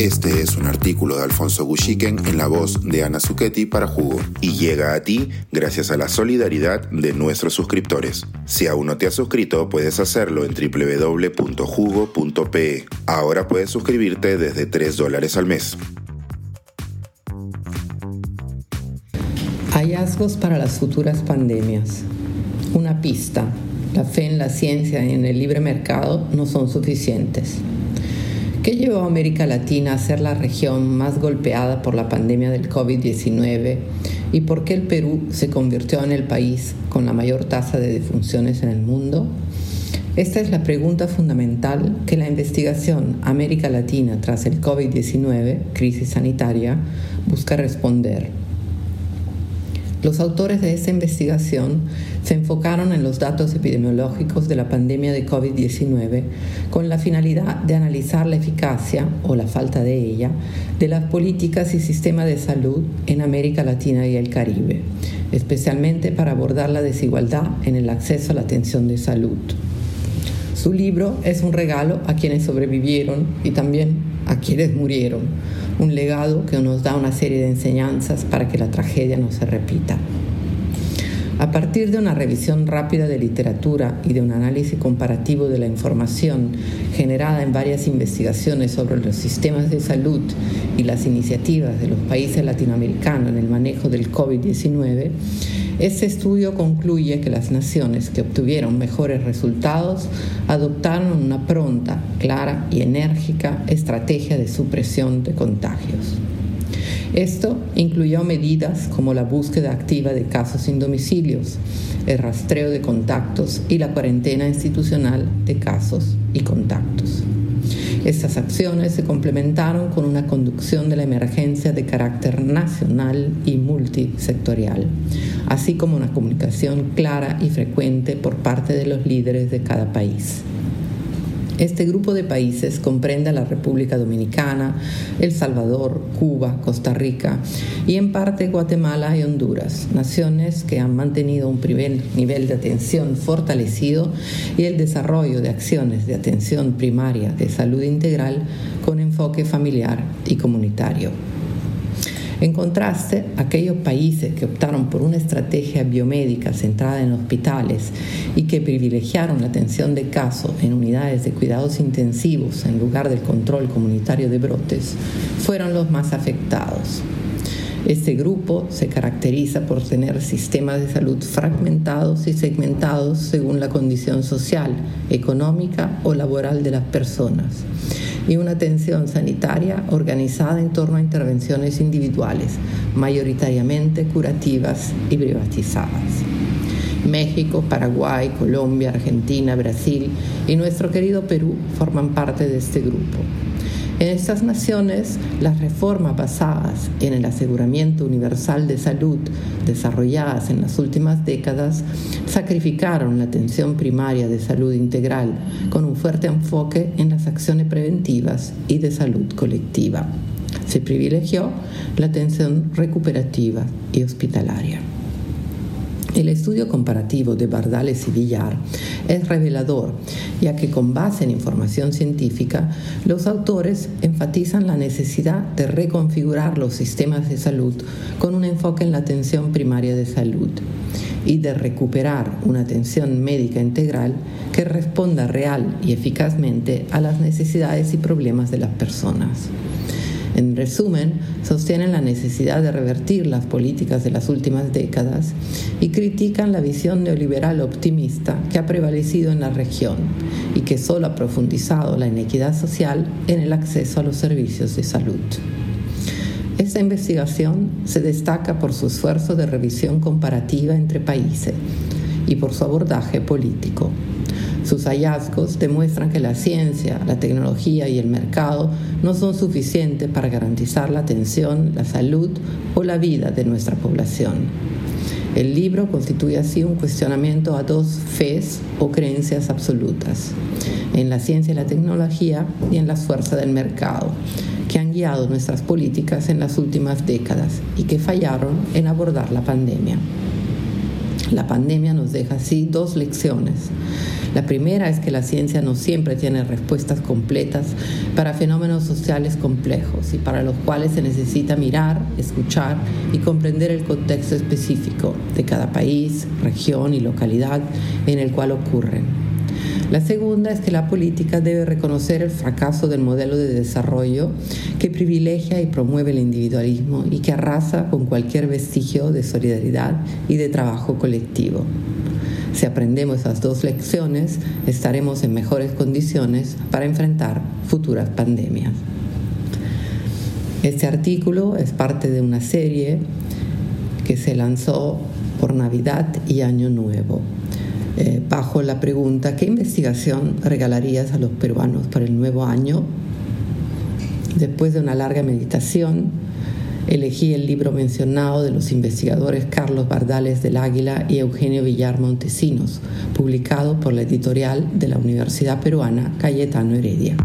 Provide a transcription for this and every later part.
Este es un artículo de Alfonso Gushiken en la voz de Ana Zucchetti para Jugo y llega a ti gracias a la solidaridad de nuestros suscriptores. Si aún no te has suscrito, puedes hacerlo en www.jugo.pe. Ahora puedes suscribirte desde 3 dólares al mes. Hallazgos para las futuras pandemias. Una pista. La fe en la ciencia y en el libre mercado no son suficientes. ¿Qué llevó a América Latina a ser la región más golpeada por la pandemia del COVID-19 y por qué el Perú se convirtió en el país con la mayor tasa de defunciones en el mundo? Esta es la pregunta fundamental que la investigación América Latina tras el COVID-19, crisis sanitaria, busca responder. Los autores de esta investigación se enfocaron en los datos epidemiológicos de la pandemia de COVID-19 con la finalidad de analizar la eficacia o la falta de ella de las políticas y sistemas de salud en América Latina y el Caribe, especialmente para abordar la desigualdad en el acceso a la atención de salud. Su libro es un regalo a quienes sobrevivieron y también a quienes murieron un legado que nos da una serie de enseñanzas para que la tragedia no se repita. A partir de una revisión rápida de literatura y de un análisis comparativo de la información generada en varias investigaciones sobre los sistemas de salud y las iniciativas de los países latinoamericanos en el manejo del COVID-19, este estudio concluye que las naciones que obtuvieron mejores resultados adoptaron una pronta, clara y enérgica estrategia de supresión de contagios. Esto incluyó medidas como la búsqueda activa de casos sin domicilios, el rastreo de contactos y la cuarentena institucional de casos y contactos. Estas acciones se complementaron con una conducción de la emergencia de carácter nacional y multisectorial, así como una comunicación clara y frecuente por parte de los líderes de cada país. Este grupo de países comprende la República Dominicana, El Salvador, Cuba, Costa Rica y en parte Guatemala y Honduras, naciones que han mantenido un primer nivel de atención fortalecido y el desarrollo de acciones de atención primaria de salud integral con enfoque familiar y comunitario. En contraste, aquellos países que optaron por una estrategia biomédica centrada en hospitales y que privilegiaron la atención de casos en unidades de cuidados intensivos en lugar del control comunitario de brotes, fueron los más afectados. Este grupo se caracteriza por tener sistemas de salud fragmentados y segmentados según la condición social, económica o laboral de las personas y una atención sanitaria organizada en torno a intervenciones individuales, mayoritariamente curativas y privatizadas. México, Paraguay, Colombia, Argentina, Brasil y nuestro querido Perú forman parte de este grupo. En estas naciones, las reformas basadas en el aseguramiento universal de salud desarrolladas en las últimas décadas sacrificaron la atención primaria de salud integral con un fuerte enfoque en las acciones preventivas y de salud colectiva. Se privilegió la atención recuperativa y hospitalaria. El estudio comparativo de Bardales y Villar es revelador, ya que con base en información científica, los autores enfatizan la necesidad de reconfigurar los sistemas de salud con un enfoque en la atención primaria de salud y de recuperar una atención médica integral que responda real y eficazmente a las necesidades y problemas de las personas. En resumen, sostienen la necesidad de revertir las políticas de las últimas décadas y critican la visión neoliberal optimista que ha prevalecido en la región y que solo ha profundizado la inequidad social en el acceso a los servicios de salud. Esta investigación se destaca por su esfuerzo de revisión comparativa entre países y por su abordaje político. Sus hallazgos demuestran que la ciencia, la tecnología y el mercado no son suficientes para garantizar la atención, la salud o la vida de nuestra población. El libro constituye así un cuestionamiento a dos fes o creencias absolutas, en la ciencia y la tecnología y en la fuerza del mercado, que han guiado nuestras políticas en las últimas décadas y que fallaron en abordar la pandemia. La pandemia nos deja así dos lecciones La primera es que la ciencia no siempre tiene respuestas completas para fenómenos sociales complejos y para los cuales se necesita mirar, escuchar y comprender el contexto específico de cada país, región y localidad en el cual ocurren. La segunda es que la política debe reconocer el fracaso del modelo de desarrollo que privilegia y promueve el individualismo y que arrasa con cualquier vestigio de solidaridad y de trabajo colectivo. Si aprendemos esas dos lecciones, estaremos en mejores condiciones para enfrentar futuras pandemias. Este artículo es parte de una serie que se lanzó por Navidad y Año Nuevo, eh, bajo la pregunta, ¿qué investigación regalarías a los peruanos para el nuevo año? Después de una larga meditación, elegí el libro mencionado de los investigadores Carlos Bardales del Águila y Eugenio Villar Montesinos, publicado por la editorial de la Universidad Peruana Cayetano Heredia.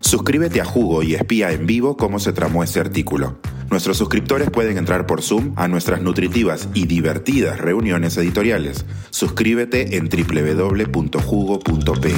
Suscríbete a Jugo y espía en vivo cómo se tramó este artículo. Nuestros suscriptores pueden entrar por Zoom a nuestras nutritivas y divertidas reuniones editoriales. Suscríbete en www.jugo.pe.